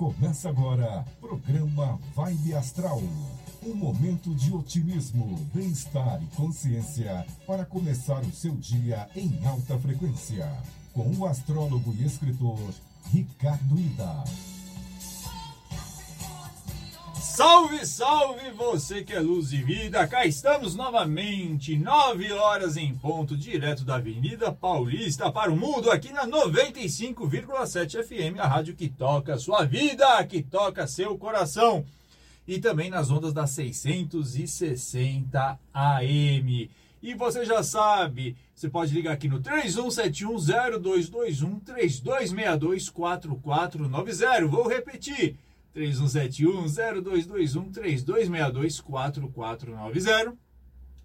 Começa agora, programa Vibe Astral. Um momento de otimismo, bem-estar e consciência para começar o seu dia em alta frequência. Com o astrólogo e escritor Ricardo Ida. Salve, salve você que é luz e vida! Cá estamos novamente, 9 horas em ponto, direto da Avenida Paulista para o mundo, aqui na 95,7 FM, a rádio que toca sua vida, que toca seu coração. E também nas ondas da 660 AM. E você já sabe, você pode ligar aqui no 31710221 3262 4490. Vou repetir. 3171-0221 3262 4490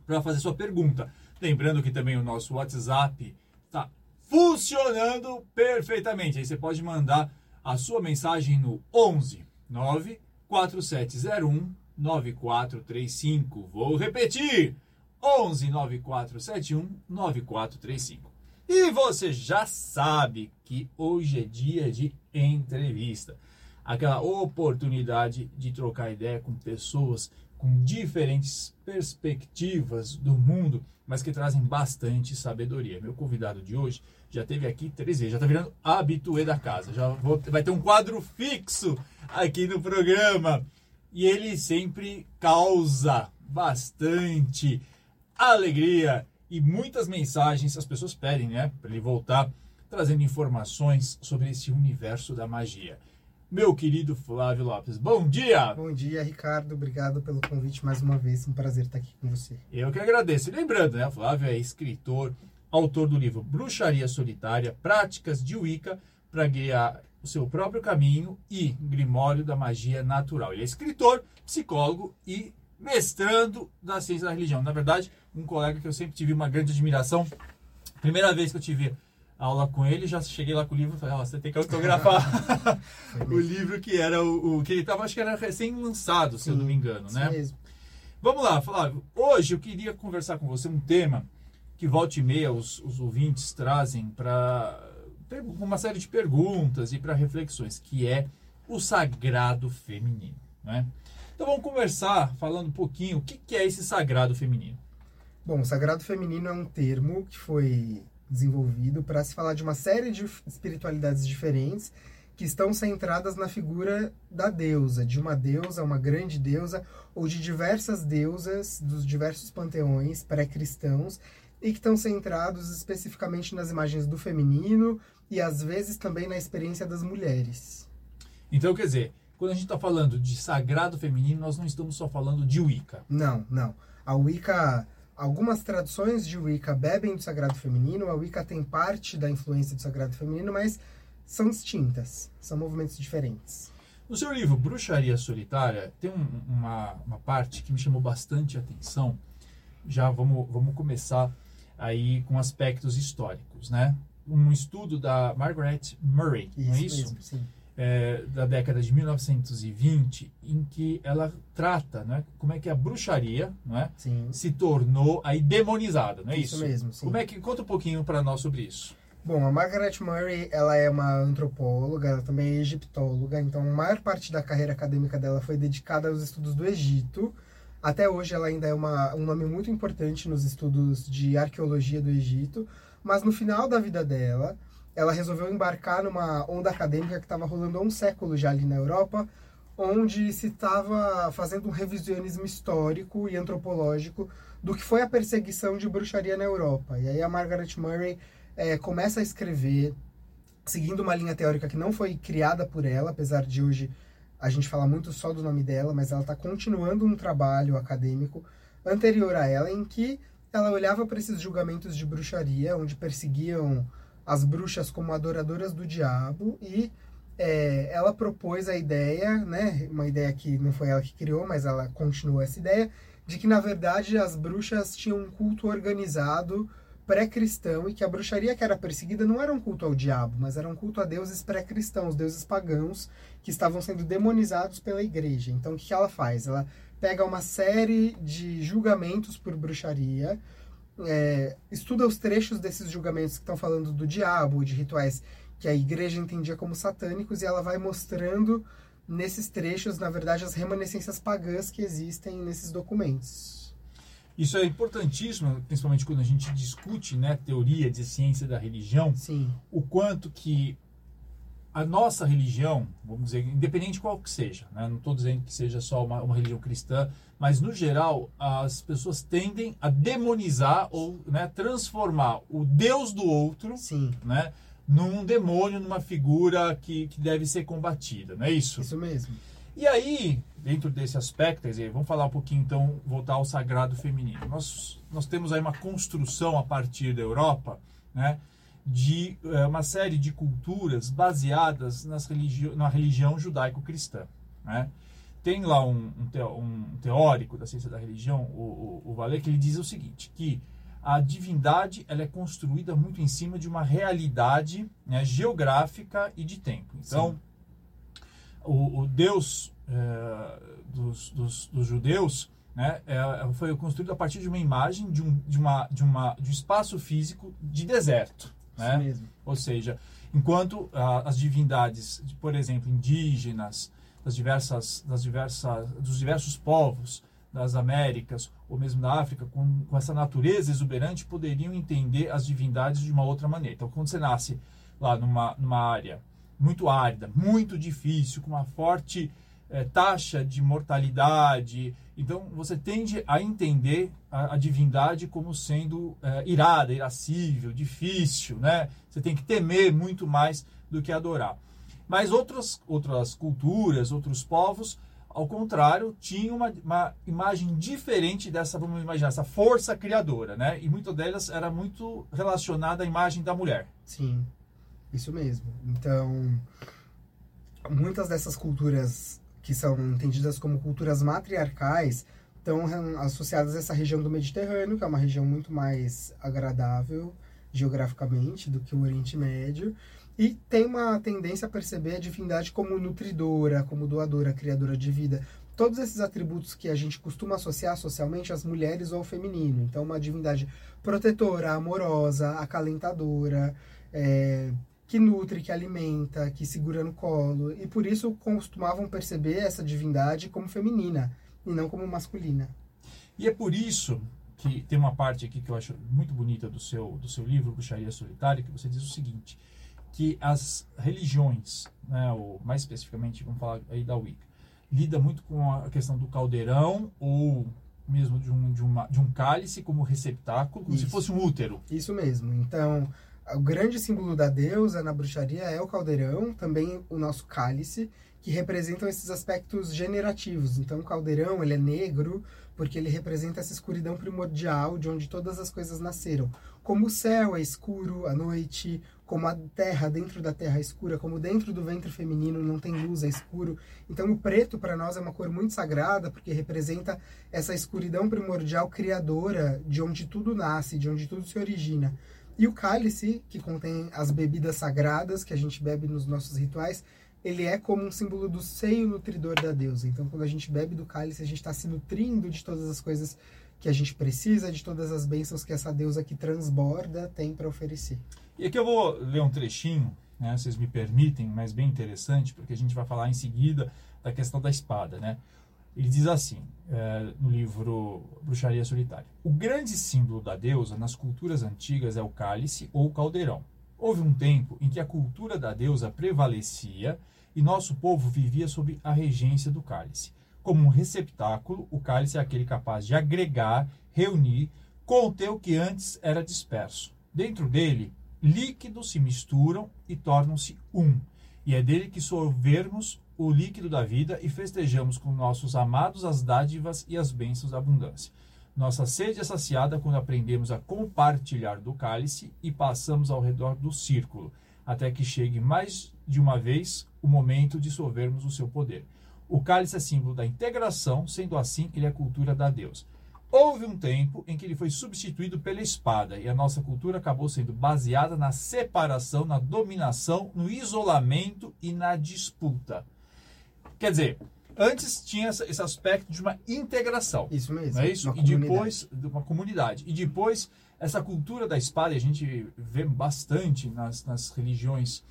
para fazer sua pergunta. Lembrando que também o nosso WhatsApp está funcionando perfeitamente. Aí você pode mandar a sua mensagem no 11 94701 9435. Vou repetir: 11 9471 9435. E você já sabe que hoje é dia de entrevista aquela oportunidade de trocar ideia com pessoas com diferentes perspectivas do mundo, mas que trazem bastante sabedoria. Meu convidado de hoje já teve aqui três vezes, já está virando habituê da casa, já vou, vai ter um quadro fixo aqui no programa. E ele sempre causa bastante alegria e muitas mensagens as pessoas pedem, né, para ele voltar trazendo informações sobre esse universo da magia meu querido Flávio Lopes. Bom dia! Bom dia, Ricardo. Obrigado pelo convite mais uma vez. Um prazer estar aqui com você. Eu que agradeço. E lembrando, né, Flávio é escritor, autor do livro Bruxaria Solitária, Práticas de Wicca para guiar o seu próprio caminho e Grimório da Magia Natural. Ele é escritor, psicólogo e mestrando da ciência da religião. Na verdade, um colega que eu sempre tive uma grande admiração. Primeira vez que eu tive aula com ele, já cheguei lá com o livro e falei, oh, você tem que autografar o livro que era o, o, que ele estava, acho que era recém-lançado, se eu não me engano, né? Mesmo. Vamos lá, Flávio. Hoje eu queria conversar com você um tema que volta e meia os, os ouvintes trazem para uma série de perguntas e para reflexões, que é o sagrado feminino, né? Então vamos conversar falando um pouquinho o que, que é esse sagrado feminino. Bom, o sagrado feminino é um termo que foi desenvolvido para se falar de uma série de espiritualidades diferentes que estão centradas na figura da deusa, de uma deusa, uma grande deusa, ou de diversas deusas dos diversos panteões pré-cristãos e que estão centrados especificamente nas imagens do feminino e às vezes também na experiência das mulheres. Então, quer dizer, quando a gente está falando de sagrado feminino, nós não estamos só falando de Wicca. Não, não. A Wicca Algumas traduções de Wicca bebem do sagrado feminino, a Wicca tem parte da influência do sagrado feminino, mas são distintas, são movimentos diferentes. No seu livro Bruxaria Solitária, tem um, uma, uma parte que me chamou bastante atenção. Já vamos, vamos começar aí com aspectos históricos, né? Um estudo da Margaret Murray, isso não é isso? Mesmo, sim é, da década de 1920, em que ela trata né, como é que a bruxaria né, se tornou aí demonizada, não é isso? Isso mesmo, sim. Como é que, conta um pouquinho para nós sobre isso. Bom, a Margaret Murray, ela é uma antropóloga, ela também é egiptóloga, então a maior parte da carreira acadêmica dela foi dedicada aos estudos do Egito. Até hoje ela ainda é uma, um nome muito importante nos estudos de arqueologia do Egito, mas no final da vida dela, ela resolveu embarcar numa onda acadêmica que estava rolando há um século já ali na Europa, onde se estava fazendo um revisionismo histórico e antropológico do que foi a perseguição de bruxaria na Europa. E aí a Margaret Murray é, começa a escrever, seguindo uma linha teórica que não foi criada por ela, apesar de hoje a gente falar muito só do nome dela, mas ela está continuando um trabalho acadêmico anterior a ela, em que ela olhava para esses julgamentos de bruxaria, onde perseguiam as bruxas como adoradoras do diabo e é, ela propôs a ideia, né, uma ideia que não foi ela que criou, mas ela continuou essa ideia, de que na verdade as bruxas tinham um culto organizado pré-cristão e que a bruxaria que era perseguida não era um culto ao diabo, mas era um culto a deuses pré-cristãos, deuses pagãos que estavam sendo demonizados pela igreja. Então o que ela faz? Ela pega uma série de julgamentos por bruxaria, é, estuda os trechos desses julgamentos que estão falando do diabo, de rituais que a igreja entendia como satânicos, e ela vai mostrando nesses trechos, na verdade, as remanescências pagãs que existem nesses documentos. Isso é importantíssimo, principalmente quando a gente discute né, teoria de ciência da religião, Sim, o quanto que a nossa religião, vamos dizer, independente qual que seja, né, não estou dizendo que seja só uma, uma religião cristã, mas no geral as pessoas tendem a demonizar ou né, transformar o Deus do outro sim, né, num demônio, numa figura que, que deve ser combatida, não é isso? isso mesmo. E aí, dentro desse aspecto, dizer, vamos falar um pouquinho então, voltar ao sagrado feminino. Nós, nós temos aí uma construção a partir da Europa, né, de eh, uma série de culturas baseadas nas religi na religião judaico-cristã. Né? Tem lá um, um, um, teórico da ciência da religião, o, o, o que ele diz o seguinte, que a divindade ela é construída muito em cima de uma realidade né, geográfica e de tempo. Então, o, o Deus é, dos, dos, dos, judeus né, é, foi construído a partir de uma imagem de um, de uma, de uma, de um espaço físico de deserto. Né? mesmo. Ou seja, enquanto ah, as divindades, por exemplo, indígenas, das diversas, das diversas, dos diversos povos das Américas ou mesmo da África, com, com essa natureza exuberante, poderiam entender as divindades de uma outra maneira. Então, quando você nasce lá numa, numa área muito árida, muito difícil, com uma forte eh, taxa de mortalidade. Então você tende a entender a, a divindade como sendo eh, irada, irascível, difícil, né? Você tem que temer muito mais do que adorar. Mas outras, outras culturas, outros povos, ao contrário, tinham uma, uma imagem diferente dessa, vamos imaginar, essa força criadora, né? E muitas delas era muito relacionada à imagem da mulher. Sim, isso mesmo. Então, muitas dessas culturas que são entendidas como culturas matriarcais estão associadas a essa região do Mediterrâneo, que é uma região muito mais agradável geograficamente do que o Oriente Médio, e tem uma tendência a perceber a divindade como nutridora, como doadora, criadora de vida. Todos esses atributos que a gente costuma associar socialmente às mulheres ou ao feminino. Então, uma divindade protetora, amorosa, acalentadora, é, que nutre, que alimenta, que segura no colo. E por isso costumavam perceber essa divindade como feminina e não como masculina. E é por isso que tem uma parte aqui que eu acho muito bonita do seu, do seu livro, Bruxaria Solitária, que você diz o seguinte, que as religiões, né, ou mais especificamente, vamos falar aí da Wicca, lida muito com a questão do caldeirão ou mesmo de um, de uma, de um cálice como receptáculo, como Isso. se fosse um útero. Isso mesmo. Então, o grande símbolo da deusa na bruxaria é o caldeirão, também o nosso cálice, que representam esses aspectos generativos. Então, o caldeirão ele é negro porque ele representa essa escuridão primordial de onde todas as coisas nasceram. Como o céu é escuro à noite, como a terra dentro da terra é escura, como dentro do ventre feminino não tem luz, é escuro. Então, o preto para nós é uma cor muito sagrada porque representa essa escuridão primordial criadora de onde tudo nasce, de onde tudo se origina. E o cálice, que contém as bebidas sagradas que a gente bebe nos nossos rituais, ele é como um símbolo do seio nutridor da deusa. Então, quando a gente bebe do cálice, a gente está se nutrindo de todas as coisas que a gente precisa, de todas as bênçãos que essa deusa que transborda tem para oferecer. E aqui eu vou ler um trechinho, né, vocês me permitem, mas bem interessante, porque a gente vai falar em seguida da questão da espada, né? Ele diz assim, é, no livro Bruxaria Solitária: O grande símbolo da deusa nas culturas antigas é o cálice ou caldeirão. Houve um tempo em que a cultura da deusa prevalecia e nosso povo vivia sob a regência do cálice. Como um receptáculo, o cálice é aquele capaz de agregar, reunir, conter o que antes era disperso. Dentro dele, líquidos se misturam e tornam-se um. E é dele que sorvermos o líquido da vida e festejamos com nossos amados as dádivas e as bênçãos da abundância. Nossa sede é saciada quando aprendemos a compartilhar do cálice e passamos ao redor do círculo, até que chegue mais de uma vez o momento de sorvermos o seu poder. O cálice é símbolo da integração, sendo assim ele é a cultura da Deus. Houve um tempo em que ele foi substituído pela espada e a nossa cultura acabou sendo baseada na separação, na dominação, no isolamento e na disputa. Quer dizer, antes tinha esse aspecto de uma integração. Isso mesmo. Não é isso? E depois, de uma comunidade. E depois, essa cultura da espada, a gente vê bastante nas, nas religiões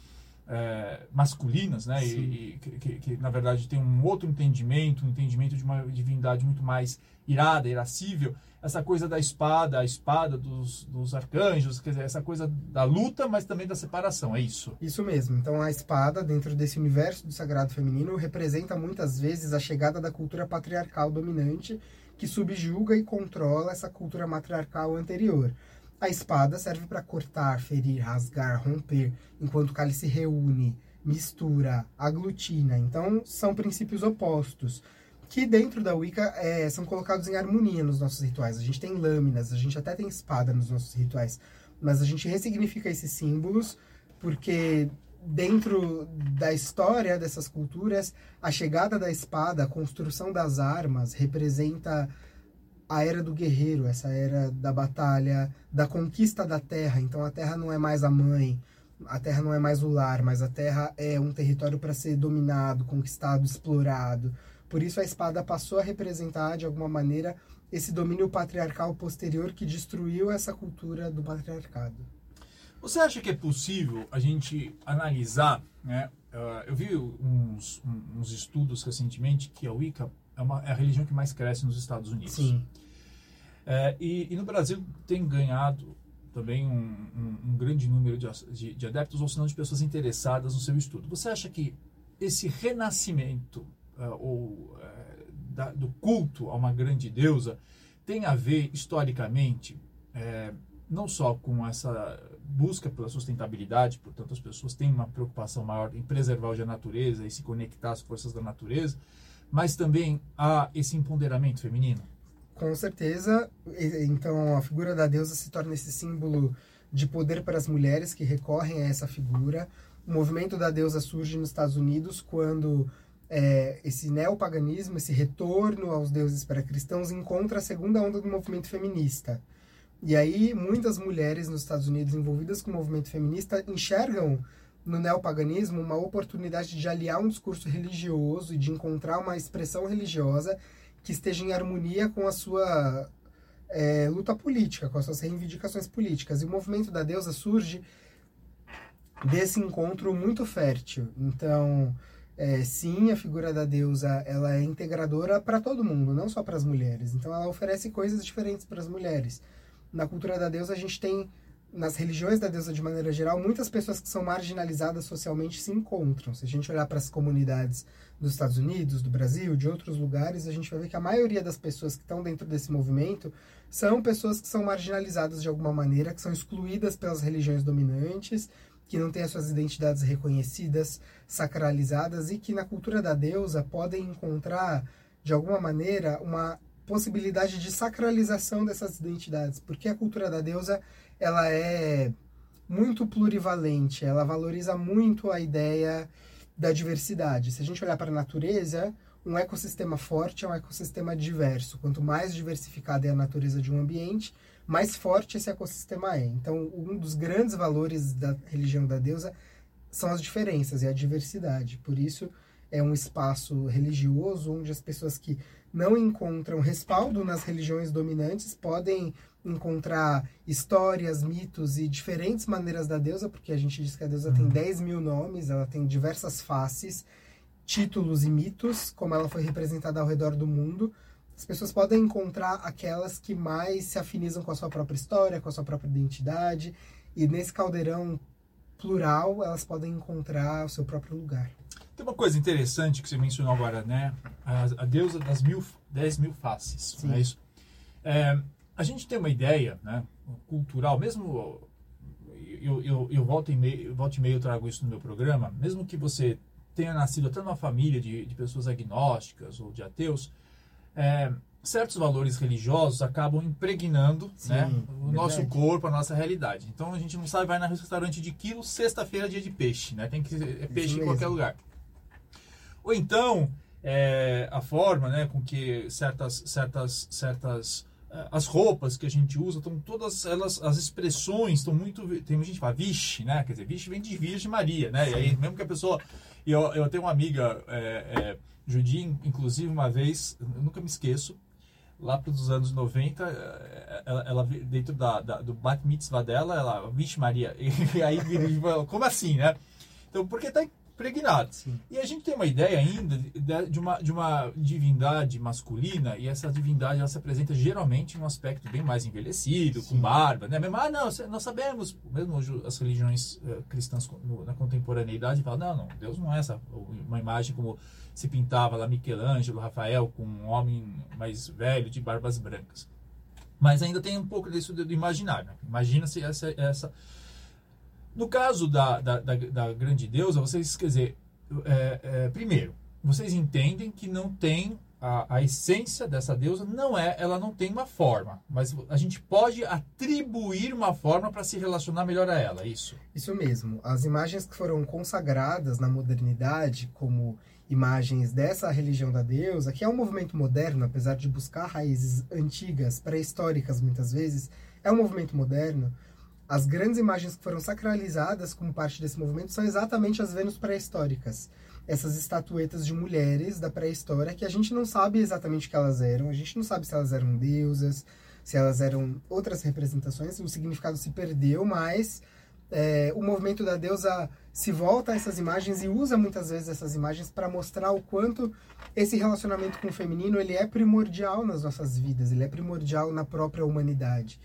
é, masculinas, né? E, e que, que, na verdade tem um outro entendimento, um entendimento de uma divindade muito mais irada, irascível. Essa coisa da espada, a espada dos, dos arcanjos, quer dizer, essa coisa da luta, mas também da separação, é isso? Isso mesmo. Então a espada, dentro desse universo do sagrado feminino, representa muitas vezes a chegada da cultura patriarcal dominante que subjuga e controla essa cultura matriarcal anterior. A espada serve para cortar, ferir, rasgar, romper, enquanto o cálice reúne, mistura, aglutina. Então, são princípios opostos que dentro da Wicca é, são colocados em harmonia nos nossos rituais. A gente tem lâminas, a gente até tem espada nos nossos rituais, mas a gente ressignifica esses símbolos porque dentro da história dessas culturas, a chegada da espada, a construção das armas representa a era do guerreiro, essa era da batalha, da conquista da terra. Então a terra não é mais a mãe, a terra não é mais o lar, mas a terra é um território para ser dominado, conquistado, explorado. Por isso a espada passou a representar de alguma maneira esse domínio patriarcal posterior que destruiu essa cultura do patriarcado. Você acha que é possível a gente analisar, né? Uh, eu vi uns, uns estudos recentemente que a Wicca é, uma, é a religião que mais cresce nos Estados Unidos. Sim. É, e, e, no Brasil tem ganhado também um, um, um grande número de, de, de, adeptos, ou senão de pessoas interessadas no seu estudo. Você acha que esse renascimento ou uh, da, do culto a uma grande deusa tem a ver historicamente uh, não só com essa busca pela sustentabilidade, portanto as pessoas têm uma preocupação maior em preservar a natureza e se conectar às forças da natureza, mas também há esse empoderamento feminino? Com certeza. Então, a figura da deusa se torna esse símbolo de poder para as mulheres que recorrem a essa figura. O movimento da deusa surge nos Estados Unidos quando é, esse neopaganismo, esse retorno aos deuses pré-cristãos, encontra a segunda onda do movimento feminista. E aí, muitas mulheres nos Estados Unidos envolvidas com o movimento feminista enxergam no neopaganismo uma oportunidade de aliar um discurso religioso e de encontrar uma expressão religiosa que esteja em harmonia com a sua é, luta política, com as suas reivindicações políticas. E o movimento da deusa surge desse encontro muito fértil. Então, é, sim, a figura da deusa ela é integradora para todo mundo, não só para as mulheres. Então, ela oferece coisas diferentes para as mulheres. Na cultura da deusa, a gente tem nas religiões da deusa de maneira geral, muitas pessoas que são marginalizadas socialmente se encontram. Se a gente olhar para as comunidades dos Estados Unidos, do Brasil, de outros lugares, a gente vai ver que a maioria das pessoas que estão dentro desse movimento são pessoas que são marginalizadas de alguma maneira, que são excluídas pelas religiões dominantes, que não têm as suas identidades reconhecidas, sacralizadas e que na cultura da deusa podem encontrar de alguma maneira uma possibilidade de sacralização dessas identidades, porque a cultura da deusa ela é muito plurivalente, ela valoriza muito a ideia da diversidade. Se a gente olhar para a natureza, um ecossistema forte é um ecossistema diverso. Quanto mais diversificada é a natureza de um ambiente, mais forte esse ecossistema é. Então, um dos grandes valores da religião da deusa são as diferenças e a diversidade. Por isso, é um espaço religioso onde as pessoas que não encontram respaldo nas religiões dominantes podem encontrar histórias, mitos e diferentes maneiras da deusa, porque a gente diz que a deusa uhum. tem 10 mil nomes, ela tem diversas faces, títulos e mitos, como ela foi representada ao redor do mundo. As pessoas podem encontrar aquelas que mais se afinizam com a sua própria história, com a sua própria identidade, e nesse caldeirão plural elas podem encontrar o seu próprio lugar. Tem uma coisa interessante que você mencionou agora, né? A, a deusa das mil, dez mil faces, Sim. não é isso? É, a gente tem uma ideia né, cultural, mesmo eu, eu, eu, volto e meio, volto e meio eu trago isso no meu programa, mesmo que você tenha nascido até numa família de, de pessoas agnósticas ou de ateus, é, certos valores religiosos acabam impregnando Sim, né, o nosso corpo, a nossa realidade. Então a gente não sabe, vai no restaurante de quilo, sexta-feira é dia de peixe, né? Tem que ser é peixe em qualquer lugar. Ou então é, a forma né, com que certas, certas, certas é, as roupas que a gente usa estão todas elas as expressões estão muito tem gente que fala vixe né quer dizer vixe vem de Virgem Maria né Sim. e aí mesmo que a pessoa eu, eu tenho uma amiga é, é, judia inclusive uma vez nunca me esqueço lá para os anos 90, eh, ela, ela dentro da, da, do bat mitzvah dela, ela, vixe Maria, e aí como assim, né? Então, porque está impregnado. Sim. E a gente tem uma ideia ainda de uma, de uma divindade masculina, e essa divindade ela se apresenta geralmente em um aspecto bem mais envelhecido, Sim. com barba, né? Mesmo, ah, não, nós sabemos, mesmo hoje as religiões uh, cristãs no, na contemporaneidade falam, não, não, Deus não é essa, uma imagem como se pintava lá Michelangelo, Rafael, com um homem mais velho, de barbas brancas. Mas ainda tem um pouco disso do imaginário. Né? Imagina-se essa, essa no caso da, da, da, da grande deusa, vocês, quer dizer, é, é, primeiro, vocês entendem que não tem a, a, essência dessa deusa não é, ela não tem uma forma, mas a gente pode atribuir uma forma para se relacionar melhor a ela, é isso? Isso mesmo. As imagens que foram consagradas na modernidade como imagens dessa religião da deusa, que é um movimento moderno, apesar de buscar raízes antigas, pré-históricas muitas vezes, é um movimento moderno as grandes imagens que foram sacralizadas como parte desse movimento são exatamente as Vênus pré-históricas. Essas estatuetas de mulheres da pré-história que a gente não sabe exatamente o que elas eram, a gente não sabe se elas eram deusas, se elas eram outras representações, o significado se perdeu, mas é, o movimento da deusa se volta a essas imagens e usa muitas vezes essas imagens para mostrar o quanto esse relacionamento com o feminino ele é primordial nas nossas vidas, ele é primordial na própria humanidade.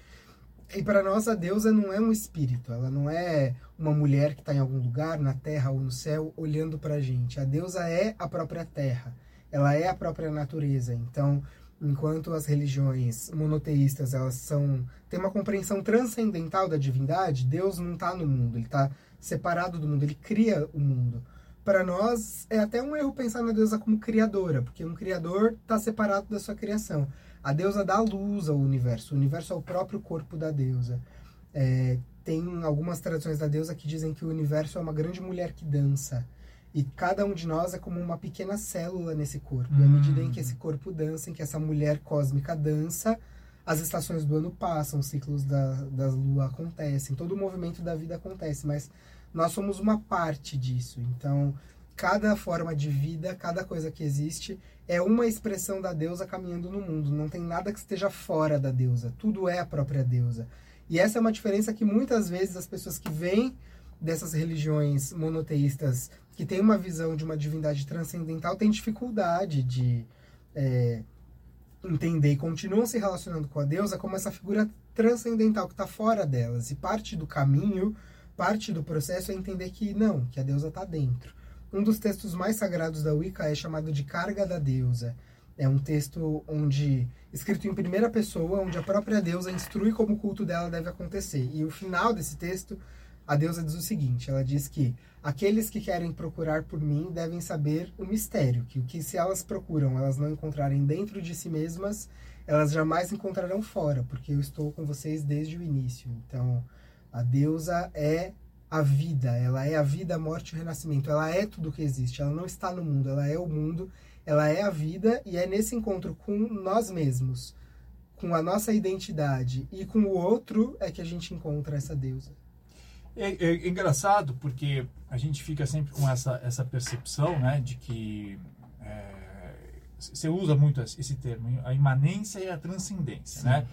E para nós a deusa não é um espírito, ela não é uma mulher que está em algum lugar, na terra ou no céu, olhando para a gente. A deusa é a própria terra, ela é a própria natureza. Então, enquanto as religiões monoteístas elas são têm uma compreensão transcendental da divindade, Deus não está no mundo, ele está separado do mundo, ele cria o mundo. Para nós é até um erro pensar na deusa como criadora, porque um criador está separado da sua criação. A deusa dá luz ao universo. O universo é o próprio corpo da deusa. É, tem algumas tradições da deusa que dizem que o universo é uma grande mulher que dança. E cada um de nós é como uma pequena célula nesse corpo. Hum. E à medida em que esse corpo dança, em que essa mulher cósmica dança, as estações do ano passam, os ciclos da, da lua acontecem, todo o movimento da vida acontece, mas nós somos uma parte disso. Então, cada forma de vida, cada coisa que existe é uma expressão da deusa caminhando no mundo. Não tem nada que esteja fora da deusa. Tudo é a própria deusa. E essa é uma diferença que muitas vezes as pessoas que vêm dessas religiões monoteístas, que têm uma visão de uma divindade transcendental, têm dificuldade de é, entender e continuam se relacionando com a deusa como essa figura transcendental que está fora delas. E parte do caminho, parte do processo é entender que não, que a deusa está dentro. Um dos textos mais sagrados da Wicca é chamado de Carga da Deusa. É um texto onde escrito em primeira pessoa, onde a própria deusa instrui como o culto dela deve acontecer. E o final desse texto, a deusa diz o seguinte: ela diz que aqueles que querem procurar por mim devem saber o mistério, que o que se elas procuram, elas não encontrarem dentro de si mesmas, elas jamais encontrarão fora, porque eu estou com vocês desde o início. Então, a deusa é a vida, ela é a vida, a morte e o renascimento, ela é tudo que existe, ela não está no mundo, ela é o mundo, ela é a vida e é nesse encontro com nós mesmos, com a nossa identidade e com o outro é que a gente encontra essa deusa. É, é, é engraçado porque a gente fica sempre com essa, essa percepção né, de que é, você usa muito esse termo, a imanência e a transcendência, né?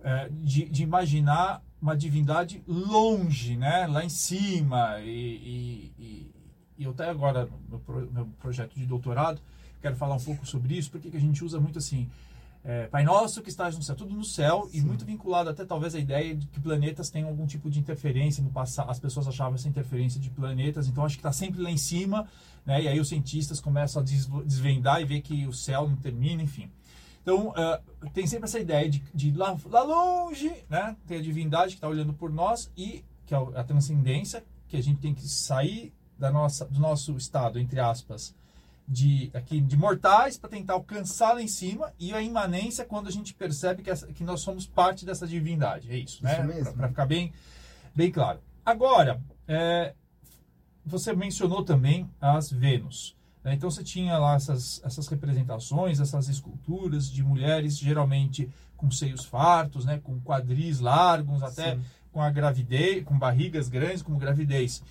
É, de, de imaginar uma divindade longe, né? Lá em cima. E, e, e, eu até agora, no meu, meu, projeto de doutorado, quero falar um pouco sobre isso, porque a gente usa muito assim. É, Pai Nosso que estás no céu, tudo no céu, Sim. e muito vinculado até talvez à ideia de que planetas têm algum tipo de interferência no passado. As pessoas achavam essa interferência de planetas, então acho que está sempre lá em cima, né? E aí os cientistas começam a desvendar e ver que o céu não termina, enfim. Então, uh, tem sempre essa ideia de, de lá, lá longe, né? Tem a divindade que está olhando por nós e que é a transcendência, que a gente tem que sair da nossa, do nosso estado, entre aspas, de, aqui, de mortais para tentar alcançar lá em cima e a imanência quando a gente percebe que, essa, que nós somos parte dessa divindade. É isso, né? Para ficar bem, bem claro. Agora, é, você mencionou também as Vênus. Né? Então você tinha lá essas, essas representações, essas esculturas de mulheres geralmente com seios fartos, né? com quadris largos, até Sim. com a gravidez, com barrigas grandes como gravidez.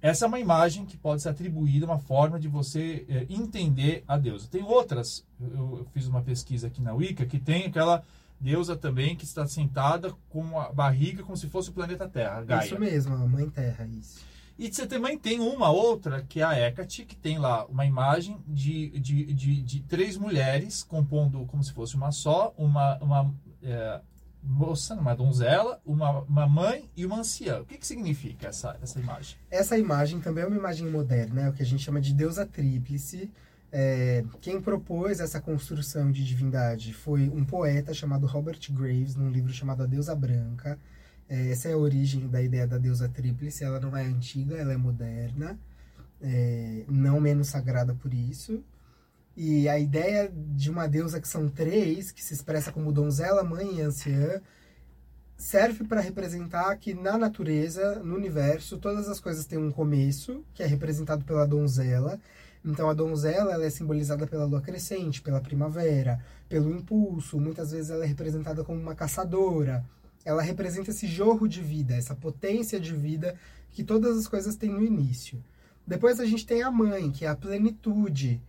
essa é uma imagem que pode ser atribuída, uma forma de você é, entender a deusa. Tem outras, eu, eu, fiz uma pesquisa aqui na Wicca, que tem aquela deusa também que está sentada com a barriga como se fosse o planeta Terra, Gaia. Isso mesmo, a Mãe Terra, isso. E você também tem uma outra, que é a Hecate, que tem lá uma imagem de, de, de, de três mulheres compondo como se fosse uma só, uma, uma é, moça, uma donzela, uma, uma mãe e uma anciã. O que, que significa essa, essa imagem? Essa imagem também é uma imagem moderna, é o que a gente chama de deusa tríplice. É, quem propôs essa construção de divindade foi um poeta chamado Robert Graves, num livro chamado A Deusa Branca. É, essa é a origem da ideia da deusa tríplice. Ela não é antiga, ela é moderna, é, não menos sagrada por isso. E a ideia de uma deusa que são três, que se expressa como donzela, mãe e anciã, serve para representar que na natureza, no universo, todas as coisas têm um começo, que é representado pela donzela. Então a donzela ela é simbolizada pela lua crescente, pela primavera, pelo impulso. Muitas vezes ela é representada como uma caçadora. Ela representa esse jorro de vida, essa potência de vida que todas as coisas têm no início. Depois a gente tem a mãe, que é a plenitude,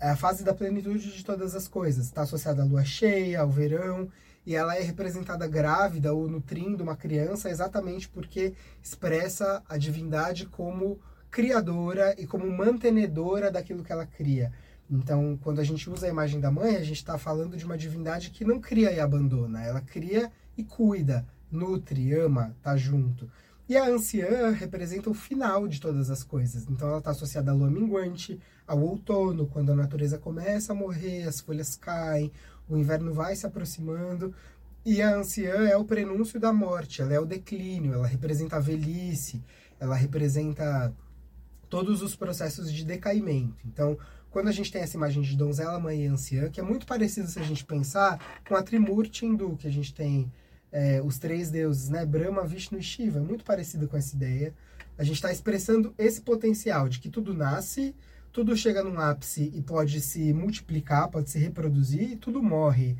é a fase da plenitude de todas as coisas. Está associada à lua cheia, ao verão, e ela é representada grávida ou nutrindo uma criança exatamente porque expressa a divindade como criadora e como mantenedora daquilo que ela cria. Então, quando a gente usa a imagem da mãe, a gente está falando de uma divindade que não cria e abandona, ela cria e cuida, nutre, ama, tá junto. E a anciã representa o final de todas as coisas. Então ela está associada à lua minguante, ao outono, quando a natureza começa a morrer, as folhas caem, o inverno vai se aproximando. E a anciã é o prenúncio da morte, ela é o declínio, ela representa a velhice, ela representa todos os processos de decaimento. Então, quando a gente tem essa imagem de donzela, mãe e anciã, que é muito parecido se a gente pensar com a Trimurti hindu, que a gente tem é, os três deuses, né? Brahma, Vishnu e Shiva, muito parecida com essa ideia. A gente está expressando esse potencial de que tudo nasce, tudo chega num ápice e pode se multiplicar, pode se reproduzir e tudo morre.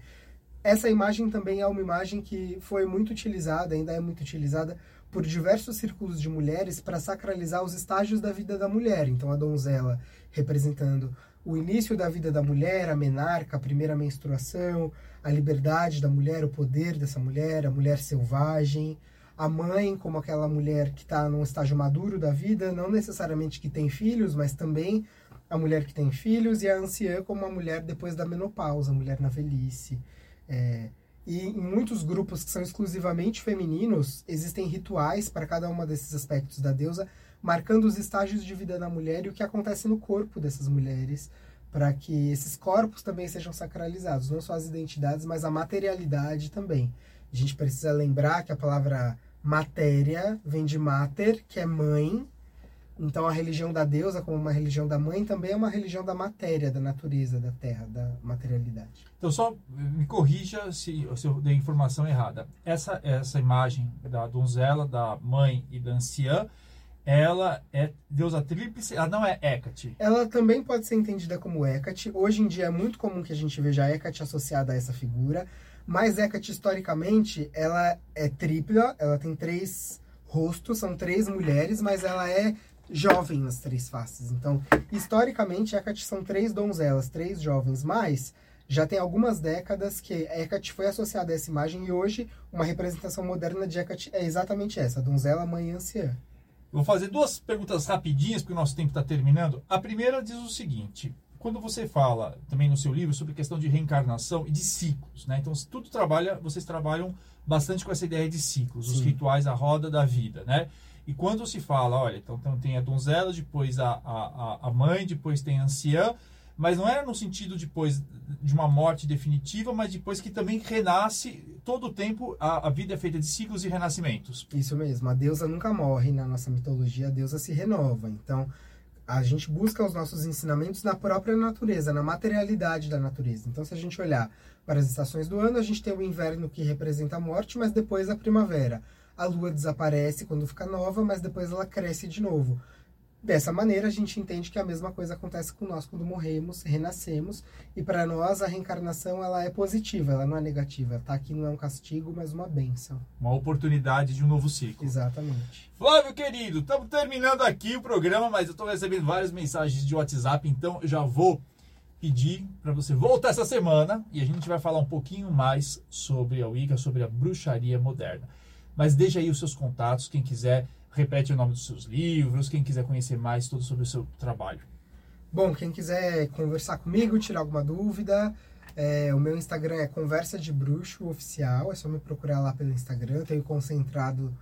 Essa imagem também é uma imagem que foi muito utilizada, ainda é muito utilizada por diversos círculos de mulheres para sacralizar os estágios da vida da mulher. Então a donzela representando o início da vida da mulher, a menarca, a primeira menstruação, a liberdade da mulher, o poder dessa mulher, a mulher selvagem, a mãe como aquela mulher que está num estágio maduro da vida, não necessariamente que tem filhos, mas também a mulher que tem filhos, e a anciã como a mulher depois da menopausa, a mulher na velhice. É, e em muitos grupos que são exclusivamente femininos, existem rituais para cada um desses aspectos da deusa, marcando os estágios de vida da mulher e o que acontece no corpo dessas mulheres, para que esses corpos também sejam sacralizados, não só as identidades, mas a materialidade também. A gente precisa lembrar que a palavra matéria vem de mater, que é mãe. Então a religião da deusa, como uma religião da mãe, também é uma religião da matéria, da natureza, da terra, da materialidade. Então só me corrija se, se eu dei informação errada. Essa, essa imagem da donzela, da mãe e da anciã ela é deusa tríplice, ela não é Hecate. Ela também pode ser entendida como Hecate. Hoje em dia é muito comum que a gente veja a Hecate associada a essa figura, mas Hecate historicamente ela é tripla, ela tem três rostos, são três mulheres, mas ela é jovem nas três faces. Então, historicamente, Hecate são três donzelas, três jovens, mas já tem algumas décadas que Hecate foi associada a essa imagem e hoje uma representação moderna de Hecate é exatamente essa, donzela, mãe e anciã. Eu vou fazer duas perguntas rapidinhas, porque o nosso tempo está terminando. A primeira diz o seguinte: quando você fala também no seu livro sobre questão de reencarnação e de ciclos, né? Então, tudo trabalha, vocês trabalham bastante com essa ideia de ciclos, Sim. os rituais, a roda da vida, né? E quando se fala, olha, então, então tem a donzela, depois a, a, a mãe, depois tem a anciã, mas não era no sentido depois de uma morte definitiva, mas depois que também renasce todo o tempo a, a, vida é feita de ciclos e renascimentos. Isso mesmo, a deusa nunca morre na nossa mitologia, a deusa se renova. Então, a gente busca os nossos ensinamentos na própria natureza, na materialidade da natureza. Então, se a gente olhar para as estações do ano, a gente tem o inverno que representa a morte, mas depois a primavera. A lua desaparece quando fica nova, mas depois ela cresce de novo Dessa maneira, a gente entende que a mesma coisa acontece com nós quando morremos, renascemos, e para nós a reencarnação ela é positiva, ela não é negativa. Tá aqui não é um castigo, mas uma benção. Uma oportunidade de um novo ciclo. Exatamente. Flávio querido, estamos terminando aqui o programa, mas eu estou recebendo várias mensagens de WhatsApp, então eu já vou pedir para você voltar essa semana e a gente vai falar um pouquinho mais sobre a Wicca, sobre a bruxaria moderna. Mas deixa aí os seus contatos, quem quiser repete o nome dos seus livros, quem quiser conhecer mais tudo sobre o seu trabalho. Bom, quem quiser conversar comigo, tirar alguma dúvida, é, o meu Instagram é Conversa de Bruxo Oficial, é só me procurar lá pelo Instagram, eu tenho concentrado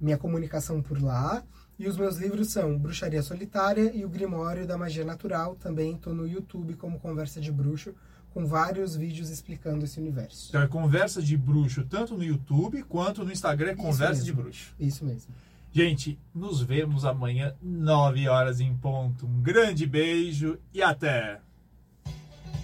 minha comunicação por lá. E os meus livros são Bruxaria Solitária e O Grimório da Magia Natural, também estou no YouTube como Conversa de Bruxo, com vários vídeos explicando esse universo. Então é Conversa de Bruxo, tanto no YouTube quanto no Instagram, é Conversa de Bruxo. Isso mesmo. Gente, nos vemos amanhã, 9 horas em ponto. Um grande beijo e até!